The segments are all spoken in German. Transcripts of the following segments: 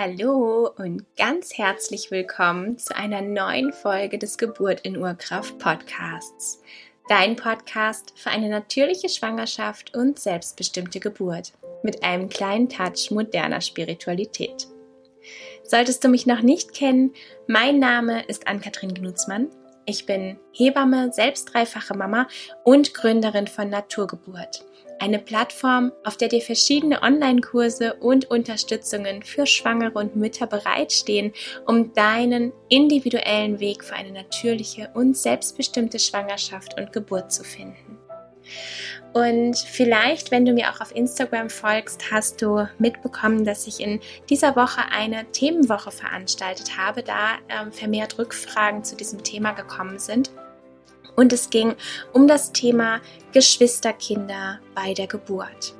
Hallo und ganz herzlich willkommen zu einer neuen Folge des Geburt in Urkraft Podcasts. Dein Podcast für eine natürliche Schwangerschaft und selbstbestimmte Geburt mit einem kleinen Touch moderner Spiritualität. Solltest du mich noch nicht kennen, mein Name ist Ann-Kathrin Gnutzmann. Ich bin Hebamme, selbst dreifache Mama und Gründerin von Naturgeburt eine Plattform, auf der dir verschiedene Online-Kurse und Unterstützungen für Schwangere und Mütter bereitstehen, um deinen individuellen Weg für eine natürliche und selbstbestimmte Schwangerschaft und Geburt zu finden. Und vielleicht, wenn du mir auch auf Instagram folgst, hast du mitbekommen, dass ich in dieser Woche eine Themenwoche veranstaltet habe, da ähm, vermehrt Rückfragen zu diesem Thema gekommen sind. Und es ging um das Thema Geschwisterkinder bei der Geburt.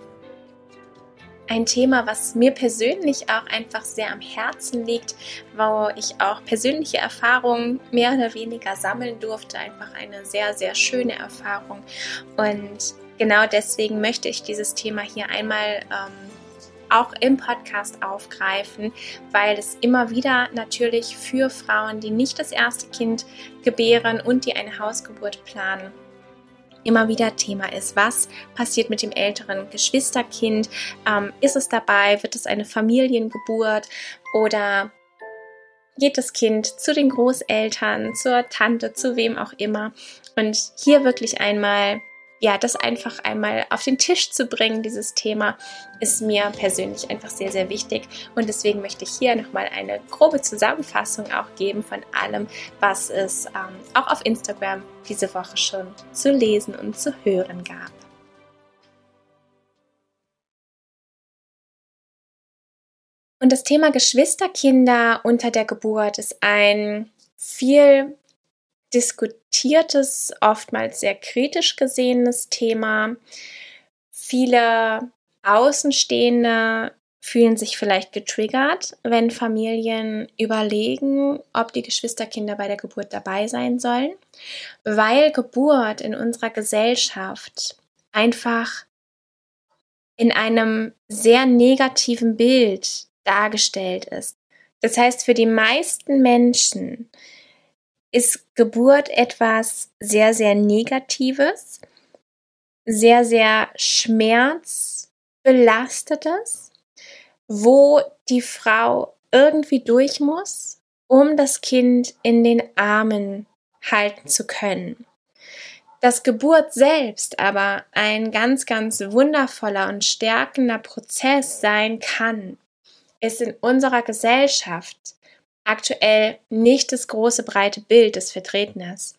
Ein Thema, was mir persönlich auch einfach sehr am Herzen liegt, wo ich auch persönliche Erfahrungen mehr oder weniger sammeln durfte. Einfach eine sehr, sehr schöne Erfahrung. Und genau deswegen möchte ich dieses Thema hier einmal ähm, auch im Podcast aufgreifen, weil es immer wieder natürlich für Frauen, die nicht das erste Kind gebären und die eine Hausgeburt planen, immer wieder Thema ist. Was passiert mit dem älteren Geschwisterkind? Ähm, ist es dabei? Wird es eine Familiengeburt? Oder geht das Kind zu den Großeltern, zur Tante, zu wem auch immer? Und hier wirklich einmal ja, das einfach einmal auf den Tisch zu bringen, dieses Thema, ist mir persönlich einfach sehr, sehr wichtig. Und deswegen möchte ich hier nochmal eine grobe Zusammenfassung auch geben von allem, was es ähm, auch auf Instagram diese Woche schon zu lesen und zu hören gab. Und das Thema Geschwisterkinder unter der Geburt ist ein viel diskutiertes, oftmals sehr kritisch gesehenes Thema. Viele Außenstehende fühlen sich vielleicht getriggert, wenn Familien überlegen, ob die Geschwisterkinder bei der Geburt dabei sein sollen, weil Geburt in unserer Gesellschaft einfach in einem sehr negativen Bild dargestellt ist. Das heißt, für die meisten Menschen ist Geburt etwas sehr, sehr Negatives, sehr, sehr schmerzbelastetes, wo die Frau irgendwie durch muss, um das Kind in den Armen halten zu können. Dass Geburt selbst aber ein ganz, ganz wundervoller und stärkender Prozess sein kann, ist in unserer Gesellschaft aktuell nicht das große breite Bild des Vertretners.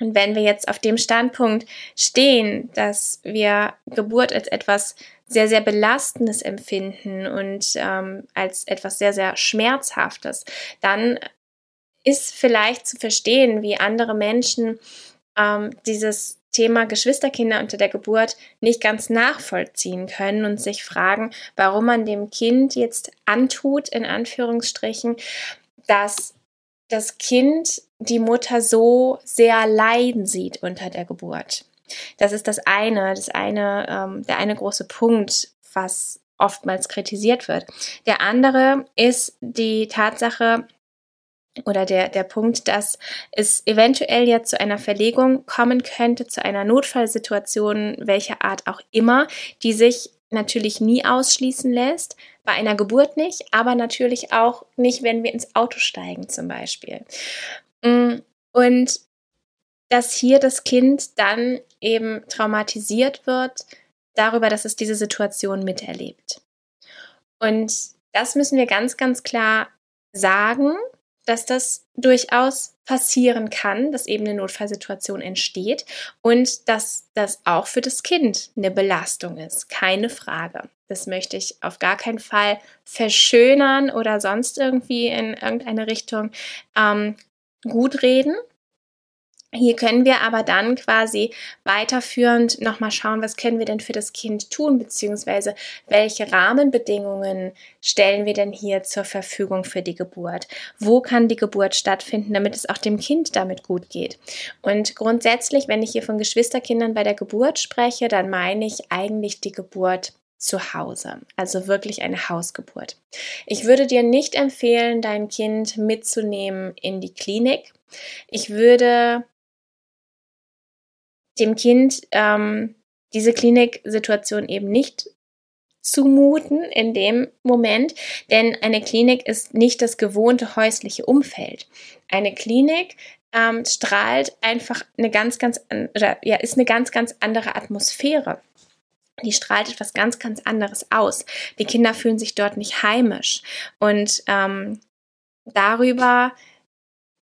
Und wenn wir jetzt auf dem Standpunkt stehen, dass wir Geburt als etwas sehr, sehr Belastendes empfinden und ähm, als etwas sehr, sehr Schmerzhaftes, dann ist vielleicht zu verstehen, wie andere Menschen ähm, dieses Thema Geschwisterkinder unter der Geburt nicht ganz nachvollziehen können und sich fragen, warum man dem Kind jetzt antut, in Anführungsstrichen, dass das Kind die Mutter so sehr leiden sieht unter der Geburt. Das ist das eine, das eine, ähm, der eine große Punkt, was oftmals kritisiert wird. Der andere ist die Tatsache, oder der, der Punkt, dass es eventuell jetzt zu einer Verlegung kommen könnte, zu einer Notfallsituation, welcher Art auch immer, die sich natürlich nie ausschließen lässt, bei einer Geburt nicht, aber natürlich auch nicht, wenn wir ins Auto steigen zum Beispiel. Mm, und dass hier das Kind dann eben traumatisiert wird darüber, dass es diese Situation miterlebt. Und das müssen wir ganz, ganz klar sagen dass das durchaus passieren kann, dass eben eine Notfallsituation entsteht und dass das auch für das Kind eine Belastung ist. Keine Frage. Das möchte ich auf gar keinen Fall verschönern oder sonst irgendwie in irgendeine Richtung ähm, gut reden. Hier können wir aber dann quasi weiterführend nochmal schauen, was können wir denn für das Kind tun, beziehungsweise welche Rahmenbedingungen stellen wir denn hier zur Verfügung für die Geburt? Wo kann die Geburt stattfinden, damit es auch dem Kind damit gut geht? Und grundsätzlich, wenn ich hier von Geschwisterkindern bei der Geburt spreche, dann meine ich eigentlich die Geburt zu Hause, also wirklich eine Hausgeburt. Ich würde dir nicht empfehlen, dein Kind mitzunehmen in die Klinik. Ich würde dem Kind ähm, diese Kliniksituation eben nicht zumuten in dem Moment, denn eine Klinik ist nicht das gewohnte häusliche Umfeld. Eine Klinik ähm, strahlt einfach eine ganz, ganz, oder, ja, ist eine ganz, ganz andere Atmosphäre. Die strahlt etwas ganz, ganz anderes aus. Die Kinder fühlen sich dort nicht heimisch. Und ähm, darüber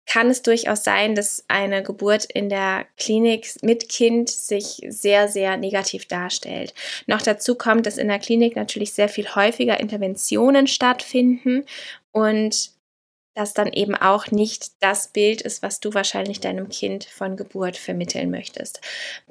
kann es durchaus sein, dass eine Geburt in der Klinik mit Kind sich sehr, sehr negativ darstellt. Noch dazu kommt, dass in der Klinik natürlich sehr viel häufiger Interventionen stattfinden und das dann eben auch nicht das Bild ist, was du wahrscheinlich deinem Kind von Geburt vermitteln möchtest.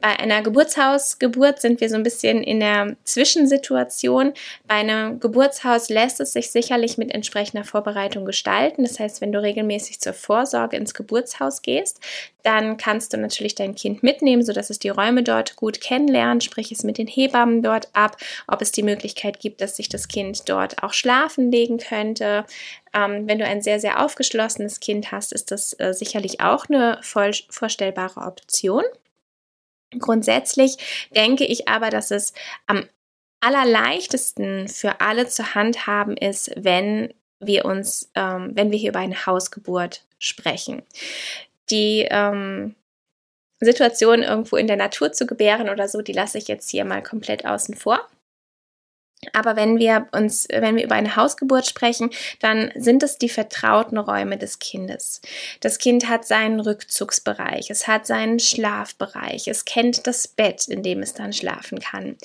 Bei einer Geburtshausgeburt sind wir so ein bisschen in der Zwischensituation. Bei einem Geburtshaus lässt es sich sicherlich mit entsprechender Vorbereitung gestalten. Das heißt, wenn du regelmäßig zur Vorsorge ins Geburtshaus gehst, dann kannst du natürlich dein Kind mitnehmen, sodass es die Räume dort gut kennenlernt, sprich es mit den Hebammen dort ab, ob es die Möglichkeit gibt, dass sich das Kind dort auch schlafen legen könnte. Ähm, wenn du ein sehr, sehr aufgeschlossenes Kind hast, ist das äh, sicherlich auch eine voll vorstellbare Option. Grundsätzlich denke ich aber, dass es am allerleichtesten für alle zu handhaben ist, wenn wir uns, ähm, wenn wir hier über eine Hausgeburt sprechen die ähm, Situation irgendwo in der Natur zu gebären oder so, die lasse ich jetzt hier mal komplett außen vor. Aber wenn wir uns, wenn wir über eine Hausgeburt sprechen, dann sind es die vertrauten Räume des Kindes. Das Kind hat seinen Rückzugsbereich, es hat seinen Schlafbereich, es kennt das Bett, in dem es dann schlafen kann.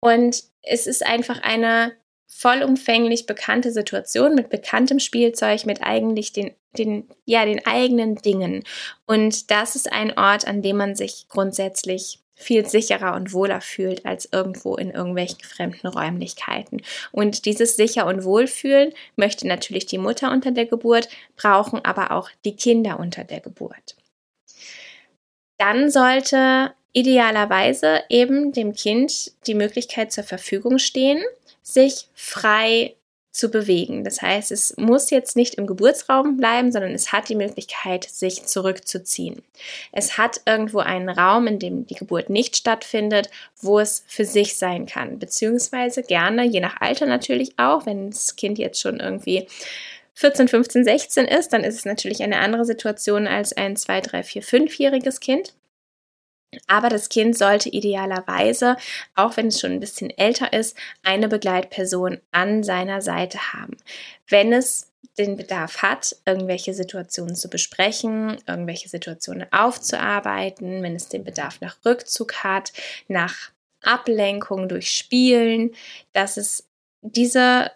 Und es ist einfach eine vollumfänglich bekannte Situation mit bekanntem Spielzeug, mit eigentlich den, den, ja, den eigenen Dingen. Und das ist ein Ort, an dem man sich grundsätzlich viel sicherer und wohler fühlt als irgendwo in irgendwelchen fremden Räumlichkeiten. Und dieses sicher und wohlfühlen möchte natürlich die Mutter unter der Geburt, brauchen aber auch die Kinder unter der Geburt. Dann sollte idealerweise eben dem Kind die Möglichkeit zur Verfügung stehen, sich frei zu bewegen. Das heißt, es muss jetzt nicht im Geburtsraum bleiben, sondern es hat die Möglichkeit, sich zurückzuziehen. Es hat irgendwo einen Raum, in dem die Geburt nicht stattfindet, wo es für sich sein kann. Beziehungsweise gerne, je nach Alter natürlich auch, wenn das Kind jetzt schon irgendwie 14, 15, 16 ist, dann ist es natürlich eine andere Situation als ein 2, 3, 4, 5-jähriges Kind. Aber das Kind sollte idealerweise, auch wenn es schon ein bisschen älter ist, eine Begleitperson an seiner Seite haben. Wenn es den Bedarf hat, irgendwelche Situationen zu besprechen, irgendwelche Situationen aufzuarbeiten, wenn es den Bedarf nach Rückzug hat, nach Ablenkung durch Spielen, dass es diese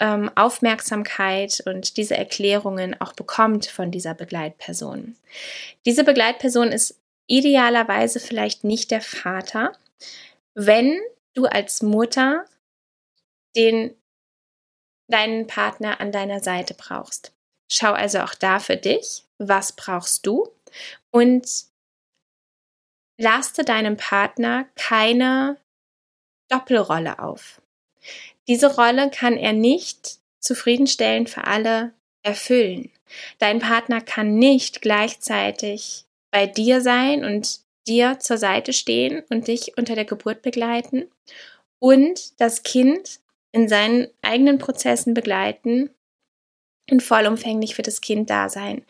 ähm, Aufmerksamkeit und diese Erklärungen auch bekommt von dieser Begleitperson. Diese Begleitperson ist idealerweise vielleicht nicht der Vater, wenn du als Mutter den deinen Partner an deiner Seite brauchst. Schau also auch da für dich, was brauchst du und laste deinem Partner keine Doppelrolle auf. Diese Rolle kann er nicht zufriedenstellend für alle erfüllen. Dein Partner kann nicht gleichzeitig bei dir sein und dir zur Seite stehen und dich unter der Geburt begleiten und das Kind in seinen eigenen Prozessen begleiten und vollumfänglich für das Kind da sein.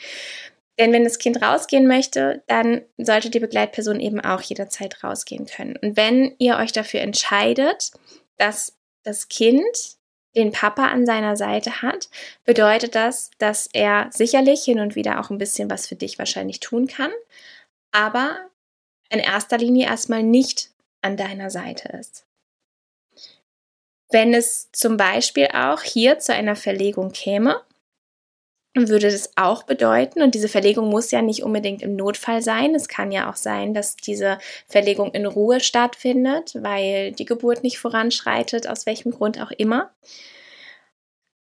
Denn wenn das Kind rausgehen möchte, dann sollte die Begleitperson eben auch jederzeit rausgehen können. Und wenn ihr euch dafür entscheidet, dass das Kind den Papa an seiner Seite hat, bedeutet das, dass er sicherlich hin und wieder auch ein bisschen was für dich wahrscheinlich tun kann, aber in erster Linie erstmal nicht an deiner Seite ist. Wenn es zum Beispiel auch hier zu einer Verlegung käme, würde das auch bedeuten, und diese Verlegung muss ja nicht unbedingt im Notfall sein, es kann ja auch sein, dass diese Verlegung in Ruhe stattfindet, weil die Geburt nicht voranschreitet, aus welchem Grund auch immer.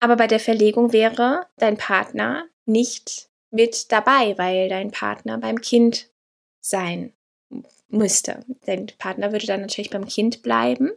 Aber bei der Verlegung wäre dein Partner nicht mit dabei, weil dein Partner beim Kind sein müsste. Dein Partner würde dann natürlich beim Kind bleiben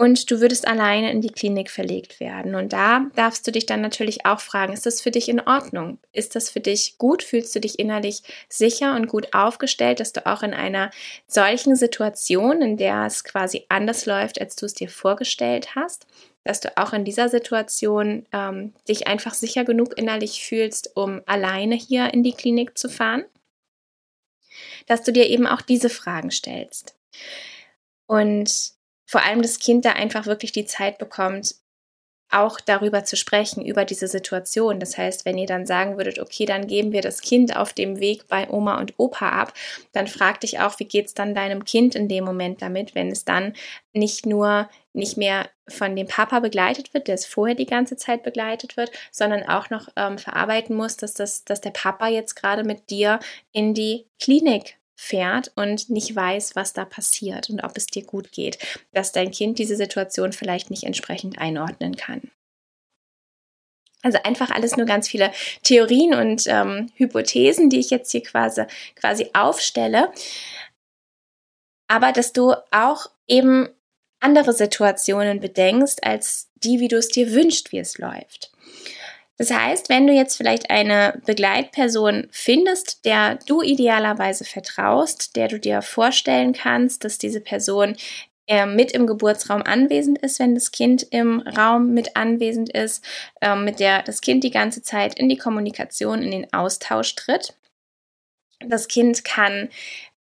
und du würdest alleine in die Klinik verlegt werden. Und da darfst du dich dann natürlich auch fragen, ist das für dich in Ordnung? Ist das für dich gut? Fühlst du dich innerlich sicher und gut aufgestellt, dass du auch in einer solchen Situation, in der es quasi anders läuft, als du es dir vorgestellt hast, dass du auch in dieser Situation ähm, dich einfach sicher genug innerlich fühlst, um alleine hier in die Klinik zu fahren? Dass du dir eben auch diese Fragen stellst. Und vor allem das Kind da einfach wirklich die Zeit bekommt, auch darüber zu sprechen, über diese Situation. Das heißt, wenn ihr dann sagen würdet, okay, dann geben wir das Kind auf dem Weg bei Oma und Opa ab, dann frag dich auch, wie geht es dann deinem Kind in dem Moment damit, wenn es dann nicht nur nicht mehr von dem Papa begleitet wird, der es vorher die ganze Zeit begleitet wird, sondern auch noch ähm, verarbeiten muss, dass, das, dass der Papa jetzt gerade mit dir in die Klinik fährt und nicht weiß, was da passiert und ob es dir gut geht, dass dein Kind diese Situation vielleicht nicht entsprechend einordnen kann. Also einfach alles nur ganz viele Theorien und ähm, Hypothesen, die ich jetzt hier quasi, quasi aufstelle. Aber dass du auch eben andere Situationen bedenkst, als die, wie du es dir wünschst, wie es läuft. Das heißt, wenn du jetzt vielleicht eine Begleitperson findest, der du idealerweise vertraust, der du dir vorstellen kannst, dass diese Person äh, mit im Geburtsraum anwesend ist, wenn das Kind im Raum mit anwesend ist, äh, mit der das Kind die ganze Zeit in die Kommunikation, in den Austausch tritt. Das Kind kann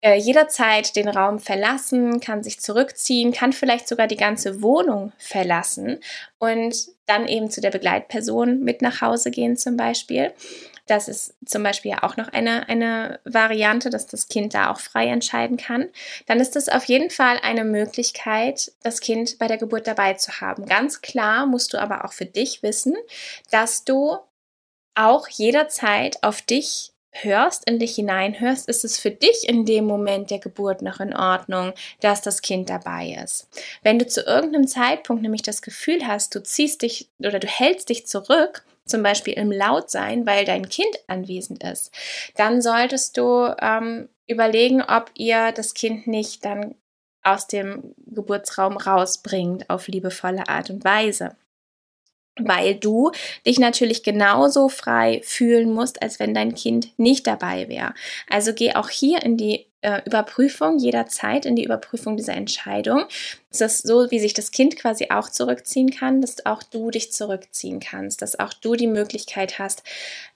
äh, jederzeit den Raum verlassen, kann sich zurückziehen, kann vielleicht sogar die ganze Wohnung verlassen und dann eben zu der Begleitperson mit nach Hause gehen zum Beispiel. Das ist zum Beispiel auch noch eine, eine Variante, dass das Kind da auch frei entscheiden kann. Dann ist es auf jeden Fall eine Möglichkeit, das Kind bei der Geburt dabei zu haben. Ganz klar musst du aber auch für dich wissen, dass du auch jederzeit auf dich hörst, in dich hineinhörst, ist es für dich in dem Moment der Geburt noch in Ordnung, dass das Kind dabei ist. Wenn du zu irgendeinem Zeitpunkt nämlich das Gefühl hast, du ziehst dich oder du hältst dich zurück, zum Beispiel im Lautsein, weil dein Kind anwesend ist, dann solltest du ähm, überlegen, ob ihr das Kind nicht dann aus dem Geburtsraum rausbringt auf liebevolle Art und Weise weil du dich natürlich genauso frei fühlen musst, als wenn dein Kind nicht dabei wäre. Also geh auch hier in die äh, Überprüfung jederzeit in die Überprüfung dieser Entscheidung. Es ist so, wie sich das Kind quasi auch zurückziehen kann, dass auch du dich zurückziehen kannst, dass auch du die Möglichkeit hast,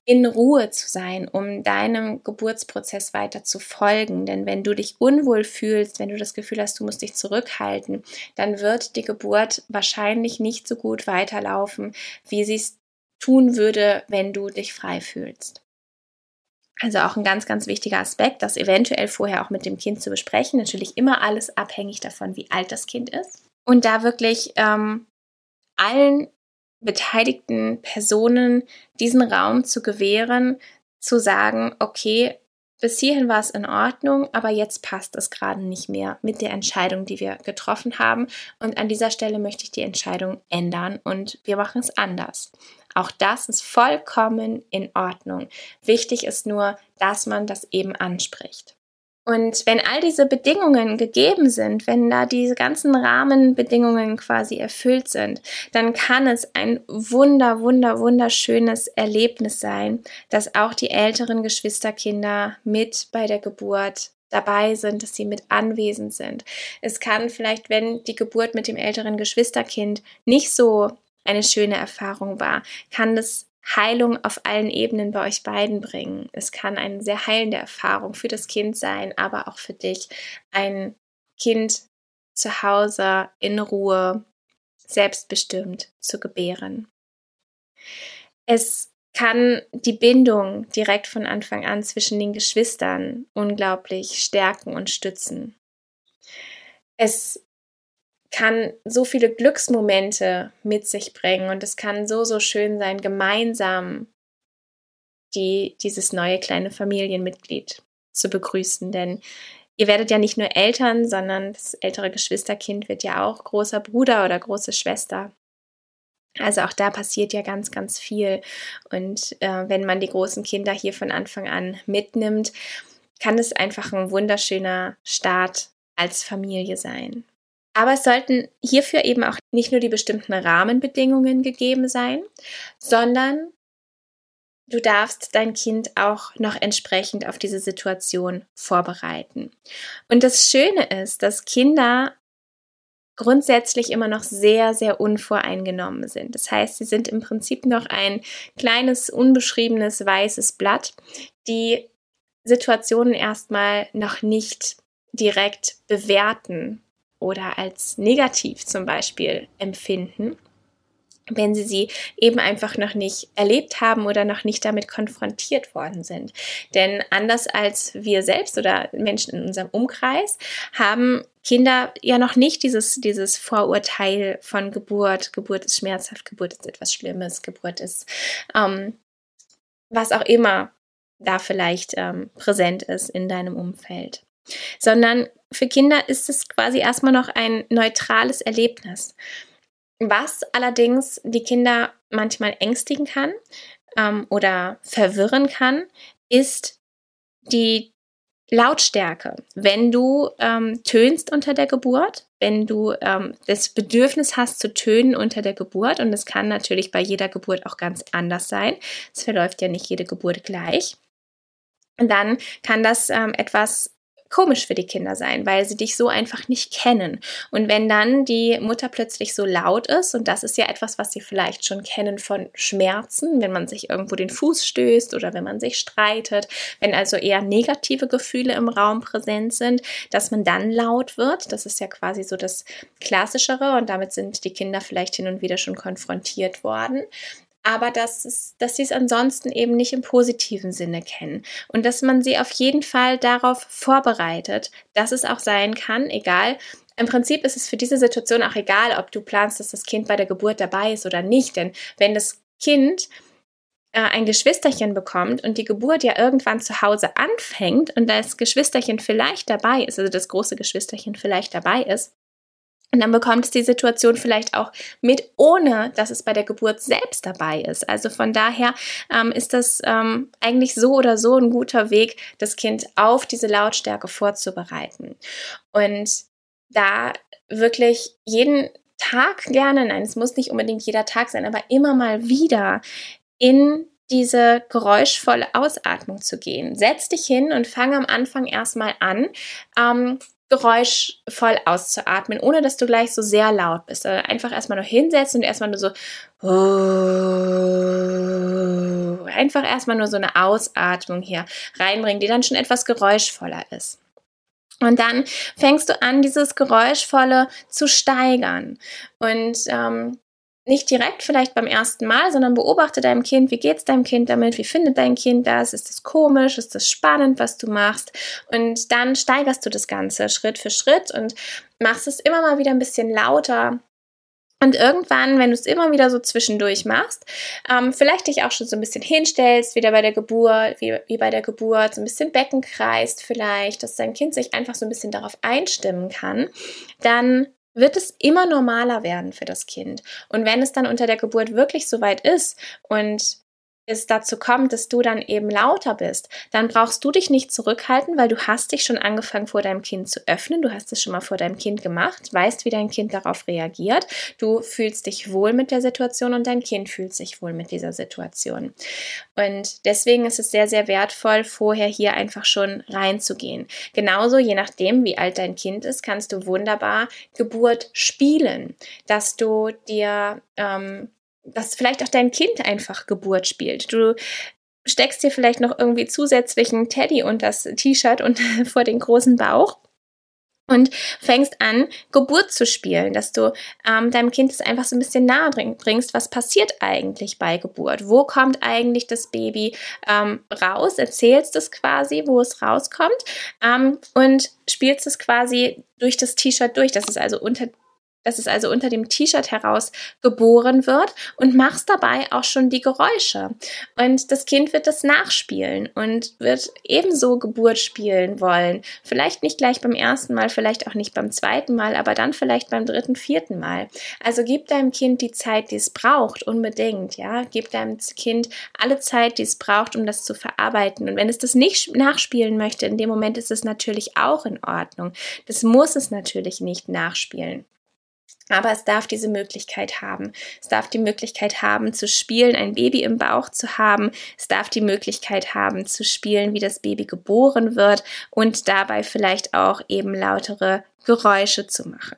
in Ruhe zu sein, um deinem Geburtsprozess weiter zu folgen. Denn wenn du dich unwohl fühlst, wenn du das Gefühl hast, du musst dich zurückhalten, dann wird die Geburt wahrscheinlich nicht so gut weiterlaufen, wie sie es tun würde, wenn du dich frei fühlst. Also auch ein ganz, ganz wichtiger Aspekt, das eventuell vorher auch mit dem Kind zu besprechen. Natürlich immer alles abhängig davon, wie alt das Kind ist. Und da wirklich ähm, allen beteiligten Personen diesen Raum zu gewähren, zu sagen, okay, bis hierhin war es in Ordnung, aber jetzt passt es gerade nicht mehr mit der Entscheidung, die wir getroffen haben. Und an dieser Stelle möchte ich die Entscheidung ändern und wir machen es anders. Auch das ist vollkommen in Ordnung. Wichtig ist nur, dass man das eben anspricht. Und wenn all diese Bedingungen gegeben sind, wenn da diese ganzen Rahmenbedingungen quasi erfüllt sind, dann kann es ein wunder, wunder, wunderschönes Erlebnis sein, dass auch die älteren Geschwisterkinder mit bei der Geburt dabei sind, dass sie mit anwesend sind. Es kann vielleicht, wenn die Geburt mit dem älteren Geschwisterkind nicht so eine schöne Erfahrung war, kann das Heilung auf allen Ebenen bei euch beiden bringen. Es kann eine sehr heilende Erfahrung für das Kind sein, aber auch für dich. Ein Kind zu Hause in Ruhe, selbstbestimmt zu gebären. Es kann die Bindung direkt von Anfang an zwischen den Geschwistern unglaublich stärken und stützen. Es kann so viele Glücksmomente mit sich bringen und es kann so, so schön sein, gemeinsam die, dieses neue kleine Familienmitglied zu begrüßen. Denn ihr werdet ja nicht nur Eltern, sondern das ältere Geschwisterkind wird ja auch großer Bruder oder große Schwester. Also auch da passiert ja ganz, ganz viel. Und äh, wenn man die großen Kinder hier von Anfang an mitnimmt, kann es einfach ein wunderschöner Start als Familie sein. Aber es sollten hierfür eben auch nicht nur die bestimmten Rahmenbedingungen gegeben sein, sondern du darfst dein Kind auch noch entsprechend auf diese Situation vorbereiten. Und das Schöne ist, dass Kinder grundsätzlich immer noch sehr, sehr unvoreingenommen sind. Das heißt, sie sind im Prinzip noch ein kleines, unbeschriebenes weißes Blatt, die Situationen erstmal noch nicht direkt bewerten oder als negativ zum Beispiel empfinden, wenn sie sie eben einfach noch nicht erlebt haben oder noch nicht damit konfrontiert worden sind. Denn anders als wir selbst oder Menschen in unserem Umkreis haben Kinder ja noch nicht dieses, dieses Vorurteil von Geburt, Geburt ist schmerzhaft, Geburt ist etwas Schlimmes, Geburt ist ähm, was auch immer da vielleicht ähm, präsent ist in deinem Umfeld sondern für Kinder ist es quasi erstmal noch ein neutrales Erlebnis. Was allerdings die Kinder manchmal ängstigen kann ähm, oder verwirren kann, ist die Lautstärke. Wenn du ähm, tönst unter der Geburt, wenn du ähm, das Bedürfnis hast zu tönen unter der Geburt, und es kann natürlich bei jeder Geburt auch ganz anders sein, es verläuft ja nicht jede Geburt gleich, dann kann das ähm, etwas komisch für die Kinder sein, weil sie dich so einfach nicht kennen. Und wenn dann die Mutter plötzlich so laut ist, und das ist ja etwas, was sie vielleicht schon kennen von Schmerzen, wenn man sich irgendwo den Fuß stößt oder wenn man sich streitet, wenn also eher negative Gefühle im Raum präsent sind, dass man dann laut wird. Das ist ja quasi so das Klassischere und damit sind die Kinder vielleicht hin und wieder schon konfrontiert worden aber dass, es, dass sie es ansonsten eben nicht im positiven Sinne kennen und dass man sie auf jeden Fall darauf vorbereitet, dass es auch sein kann, egal. Im Prinzip ist es für diese Situation auch egal, ob du planst, dass das Kind bei der Geburt dabei ist oder nicht, denn wenn das Kind äh, ein Geschwisterchen bekommt und die Geburt ja irgendwann zu Hause anfängt und das Geschwisterchen vielleicht dabei ist, also das große Geschwisterchen vielleicht dabei ist, und dann bekommt es die Situation vielleicht auch mit, ohne dass es bei der Geburt selbst dabei ist. Also von daher ähm, ist das ähm, eigentlich so oder so ein guter Weg, das Kind auf diese Lautstärke vorzubereiten. Und da wirklich jeden Tag gerne, nein, es muss nicht unbedingt jeder Tag sein, aber immer mal wieder in diese geräuschvolle Ausatmung zu gehen. Setz dich hin und fang am Anfang erstmal an, ähm, geräuschvoll auszuatmen, ohne dass du gleich so sehr laut bist. Also einfach erstmal nur hinsetzen und erstmal nur so einfach erstmal nur so eine Ausatmung hier reinbringen, die dann schon etwas geräuschvoller ist. Und dann fängst du an, dieses Geräuschvolle zu steigern. Und ähm, nicht direkt vielleicht beim ersten Mal, sondern beobachte deinem Kind, wie geht's deinem Kind damit, wie findet dein Kind das, ist das komisch, ist das spannend, was du machst und dann steigerst du das Ganze Schritt für Schritt und machst es immer mal wieder ein bisschen lauter. Und irgendwann, wenn du es immer wieder so zwischendurch machst, ähm, vielleicht dich auch schon so ein bisschen hinstellst, wieder bei der Geburt, wie, wie bei der Geburt, so ein bisschen Becken kreist vielleicht, dass dein Kind sich einfach so ein bisschen darauf einstimmen kann, dann wird es immer normaler werden für das Kind. Und wenn es dann unter der Geburt wirklich so weit ist und es dazu kommt, dass du dann eben lauter bist, dann brauchst du dich nicht zurückhalten, weil du hast dich schon angefangen vor deinem Kind zu öffnen, du hast es schon mal vor deinem Kind gemacht, weißt, wie dein Kind darauf reagiert, du fühlst dich wohl mit der Situation und dein Kind fühlt sich wohl mit dieser Situation. Und deswegen ist es sehr, sehr wertvoll, vorher hier einfach schon reinzugehen. Genauso, je nachdem, wie alt dein Kind ist, kannst du wunderbar Geburt spielen, dass du dir ähm, dass vielleicht auch dein Kind einfach Geburt spielt. Du steckst dir vielleicht noch irgendwie zusätzlichen Teddy und das T-Shirt und vor den großen Bauch und fängst an, Geburt zu spielen, dass du ähm, deinem Kind es einfach so ein bisschen nahe bringst, was passiert eigentlich bei Geburt? Wo kommt eigentlich das Baby ähm, raus? Erzählst es quasi, wo es rauskommt ähm, und spielst es quasi durch das T-Shirt durch, dass es also unter dass es also unter dem T-Shirt heraus geboren wird und machst dabei auch schon die Geräusche. Und das Kind wird das nachspielen und wird ebenso Geburt spielen wollen. Vielleicht nicht gleich beim ersten Mal, vielleicht auch nicht beim zweiten Mal, aber dann vielleicht beim dritten, vierten Mal. Also gib deinem Kind die Zeit, die es braucht, unbedingt, ja. Gib deinem Kind alle Zeit, die es braucht, um das zu verarbeiten. Und wenn es das nicht nachspielen möchte, in dem Moment ist es natürlich auch in Ordnung. Das muss es natürlich nicht nachspielen. Aber es darf diese Möglichkeit haben. Es darf die Möglichkeit haben, zu spielen, ein Baby im Bauch zu haben. Es darf die Möglichkeit haben, zu spielen, wie das Baby geboren wird und dabei vielleicht auch eben lautere Geräusche zu machen.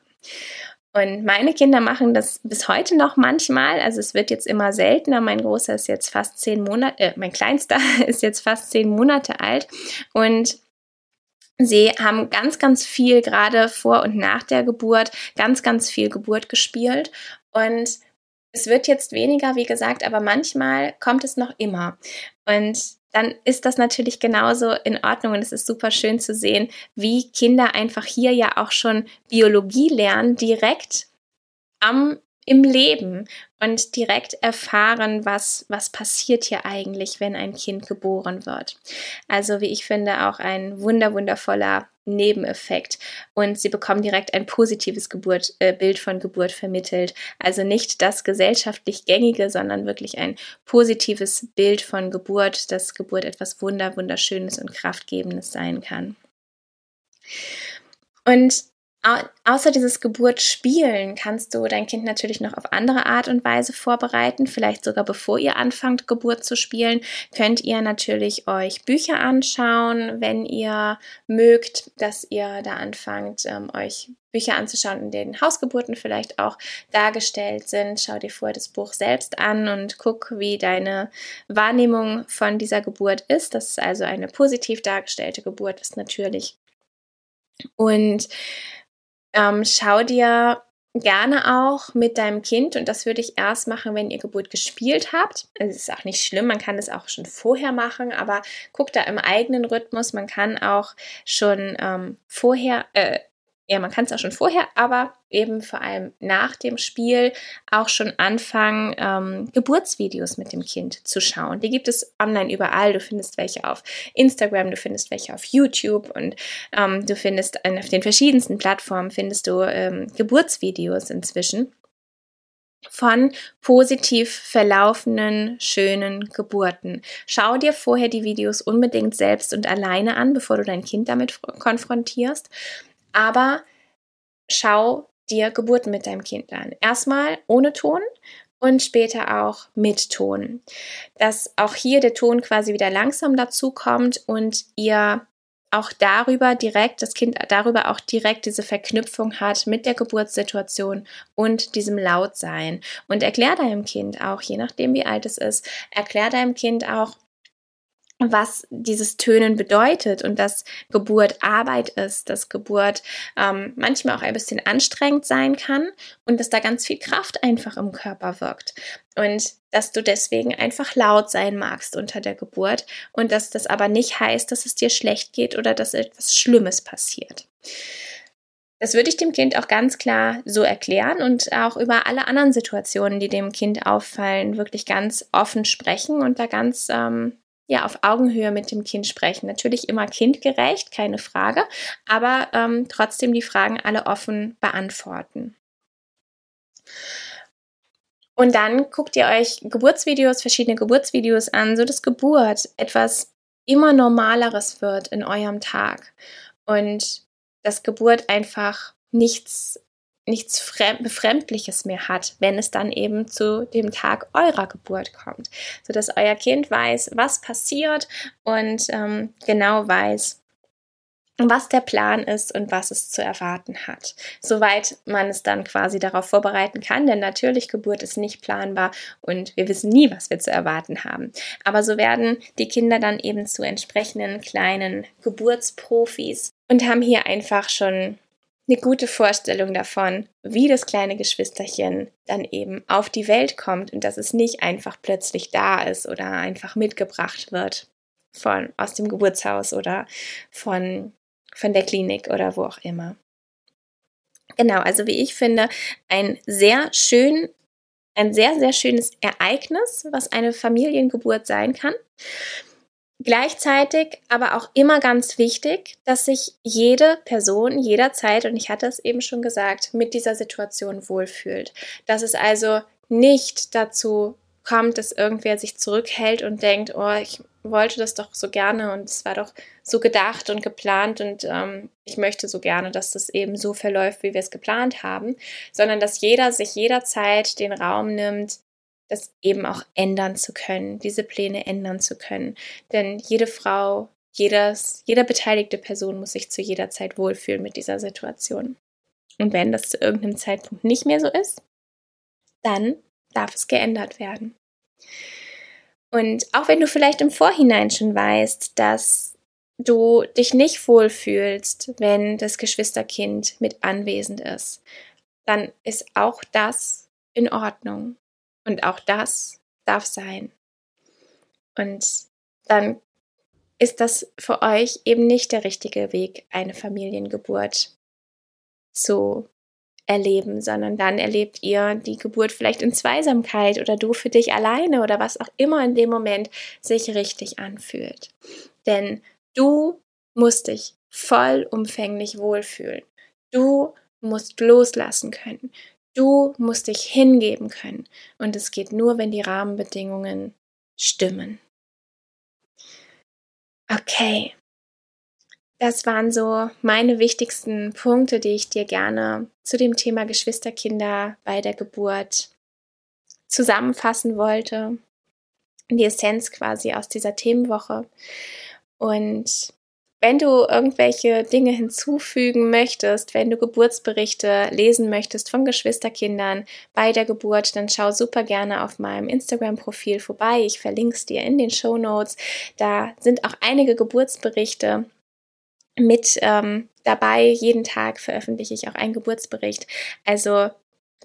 Und meine Kinder machen das bis heute noch manchmal. Also es wird jetzt immer seltener. Mein Großer ist jetzt fast zehn Monate, äh, mein Kleinster ist jetzt fast zehn Monate alt. Und Sie haben ganz, ganz viel gerade vor und nach der Geburt, ganz, ganz viel Geburt gespielt. Und es wird jetzt weniger, wie gesagt, aber manchmal kommt es noch immer. Und dann ist das natürlich genauso in Ordnung und es ist super schön zu sehen, wie Kinder einfach hier ja auch schon Biologie lernen, direkt am im Leben und direkt erfahren, was, was passiert hier eigentlich, wenn ein Kind geboren wird. Also, wie ich finde, auch ein wunder, wundervoller Nebeneffekt. Und sie bekommen direkt ein positives Geburt, äh, Bild von Geburt vermittelt. Also nicht das gesellschaftlich gängige, sondern wirklich ein positives Bild von Geburt, dass Geburt etwas Wunder, Wunderschönes und Kraftgebendes sein kann. Und außer dieses Geburtsspielen kannst du dein Kind natürlich noch auf andere Art und Weise vorbereiten. Vielleicht sogar bevor ihr anfangt, Geburt zu spielen, könnt ihr natürlich euch Bücher anschauen, wenn ihr mögt, dass ihr da anfangt, ähm, euch Bücher anzuschauen, in denen Hausgeburten vielleicht auch dargestellt sind. Schau dir vorher das Buch selbst an und guck, wie deine Wahrnehmung von dieser Geburt ist. Das ist also eine positiv dargestellte Geburt, ist natürlich. Und ähm, schau dir gerne auch mit deinem Kind, und das würde ich erst machen, wenn ihr Geburt gespielt habt. Es ist auch nicht schlimm, man kann das auch schon vorher machen, aber guck da im eigenen Rhythmus. Man kann auch schon ähm, vorher, äh, ja, man kann es auch schon vorher, aber eben vor allem nach dem Spiel auch schon anfangen, ähm, Geburtsvideos mit dem Kind zu schauen. Die gibt es online überall. Du findest welche auf Instagram, du findest welche auf YouTube und ähm, du findest auf den verschiedensten Plattformen findest du ähm, Geburtsvideos inzwischen von positiv verlaufenden, schönen Geburten. Schau dir vorher die Videos unbedingt selbst und alleine an, bevor du dein Kind damit konfrontierst aber schau dir Geburten mit deinem Kind an. Erstmal ohne Ton und später auch mit Ton. Dass auch hier der Ton quasi wieder langsam dazu kommt und ihr auch darüber direkt, das Kind darüber auch direkt diese Verknüpfung hat mit der Geburtssituation und diesem Lautsein. Und erklär deinem Kind auch, je nachdem wie alt es ist, erklär deinem Kind auch, was dieses Tönen bedeutet und dass Geburt Arbeit ist, dass Geburt ähm, manchmal auch ein bisschen anstrengend sein kann und dass da ganz viel Kraft einfach im Körper wirkt und dass du deswegen einfach laut sein magst unter der Geburt und dass das aber nicht heißt, dass es dir schlecht geht oder dass etwas Schlimmes passiert. Das würde ich dem Kind auch ganz klar so erklären und auch über alle anderen Situationen, die dem Kind auffallen, wirklich ganz offen sprechen und da ganz ähm, ja, auf Augenhöhe mit dem Kind sprechen. Natürlich immer kindgerecht, keine Frage, aber ähm, trotzdem die Fragen alle offen beantworten. Und dann guckt ihr euch Geburtsvideos, verschiedene Geburtsvideos an, so dass Geburt etwas immer Normaleres wird in eurem Tag und dass Geburt einfach nichts nichts Befremdliches mehr hat, wenn es dann eben zu dem Tag eurer Geburt kommt, sodass euer Kind weiß, was passiert und ähm, genau weiß, was der Plan ist und was es zu erwarten hat. Soweit man es dann quasi darauf vorbereiten kann, denn natürlich Geburt ist nicht planbar und wir wissen nie, was wir zu erwarten haben. Aber so werden die Kinder dann eben zu entsprechenden kleinen Geburtsprofis und haben hier einfach schon eine gute Vorstellung davon, wie das kleine Geschwisterchen dann eben auf die Welt kommt und dass es nicht einfach plötzlich da ist oder einfach mitgebracht wird von aus dem Geburtshaus oder von von der Klinik oder wo auch immer. Genau, also wie ich finde, ein sehr schön, ein sehr, sehr schönes Ereignis, was eine Familiengeburt sein kann. Gleichzeitig aber auch immer ganz wichtig, dass sich jede Person jederzeit, und ich hatte es eben schon gesagt, mit dieser Situation wohlfühlt. Dass es also nicht dazu kommt, dass irgendwer sich zurückhält und denkt, oh, ich wollte das doch so gerne und es war doch so gedacht und geplant und ähm, ich möchte so gerne, dass das eben so verläuft, wie wir es geplant haben, sondern dass jeder sich jederzeit den Raum nimmt, das eben auch ändern zu können, diese Pläne ändern zu können. Denn jede Frau, jedes, jede beteiligte Person muss sich zu jeder Zeit wohlfühlen mit dieser Situation. Und wenn das zu irgendeinem Zeitpunkt nicht mehr so ist, dann darf es geändert werden. Und auch wenn du vielleicht im Vorhinein schon weißt, dass du dich nicht wohlfühlst, wenn das Geschwisterkind mit anwesend ist, dann ist auch das in Ordnung. Und auch das darf sein. Und dann ist das für euch eben nicht der richtige Weg, eine Familiengeburt zu erleben, sondern dann erlebt ihr die Geburt vielleicht in Zweisamkeit oder du für dich alleine oder was auch immer in dem Moment sich richtig anfühlt. Denn du musst dich vollumfänglich wohlfühlen. Du musst loslassen können. Du musst dich hingeben können. Und es geht nur, wenn die Rahmenbedingungen stimmen. Okay, das waren so meine wichtigsten Punkte, die ich dir gerne zu dem Thema Geschwisterkinder bei der Geburt zusammenfassen wollte. Die Essenz quasi aus dieser Themenwoche. Und wenn du irgendwelche Dinge hinzufügen möchtest, wenn du Geburtsberichte lesen möchtest von Geschwisterkindern bei der Geburt, dann schau super gerne auf meinem Instagram-Profil vorbei. Ich verlinke es dir in den Show Notes. Da sind auch einige Geburtsberichte mit ähm, dabei. Jeden Tag veröffentliche ich auch einen Geburtsbericht. Also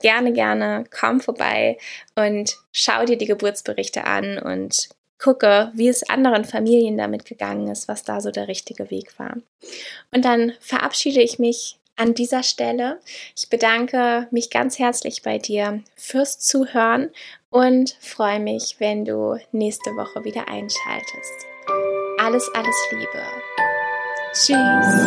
gerne, gerne komm vorbei und schau dir die Geburtsberichte an und gucke, wie es anderen Familien damit gegangen ist, was da so der richtige Weg war. Und dann verabschiede ich mich an dieser Stelle. Ich bedanke mich ganz herzlich bei dir fürs Zuhören und freue mich, wenn du nächste Woche wieder einschaltest. Alles, alles Liebe. Tschüss.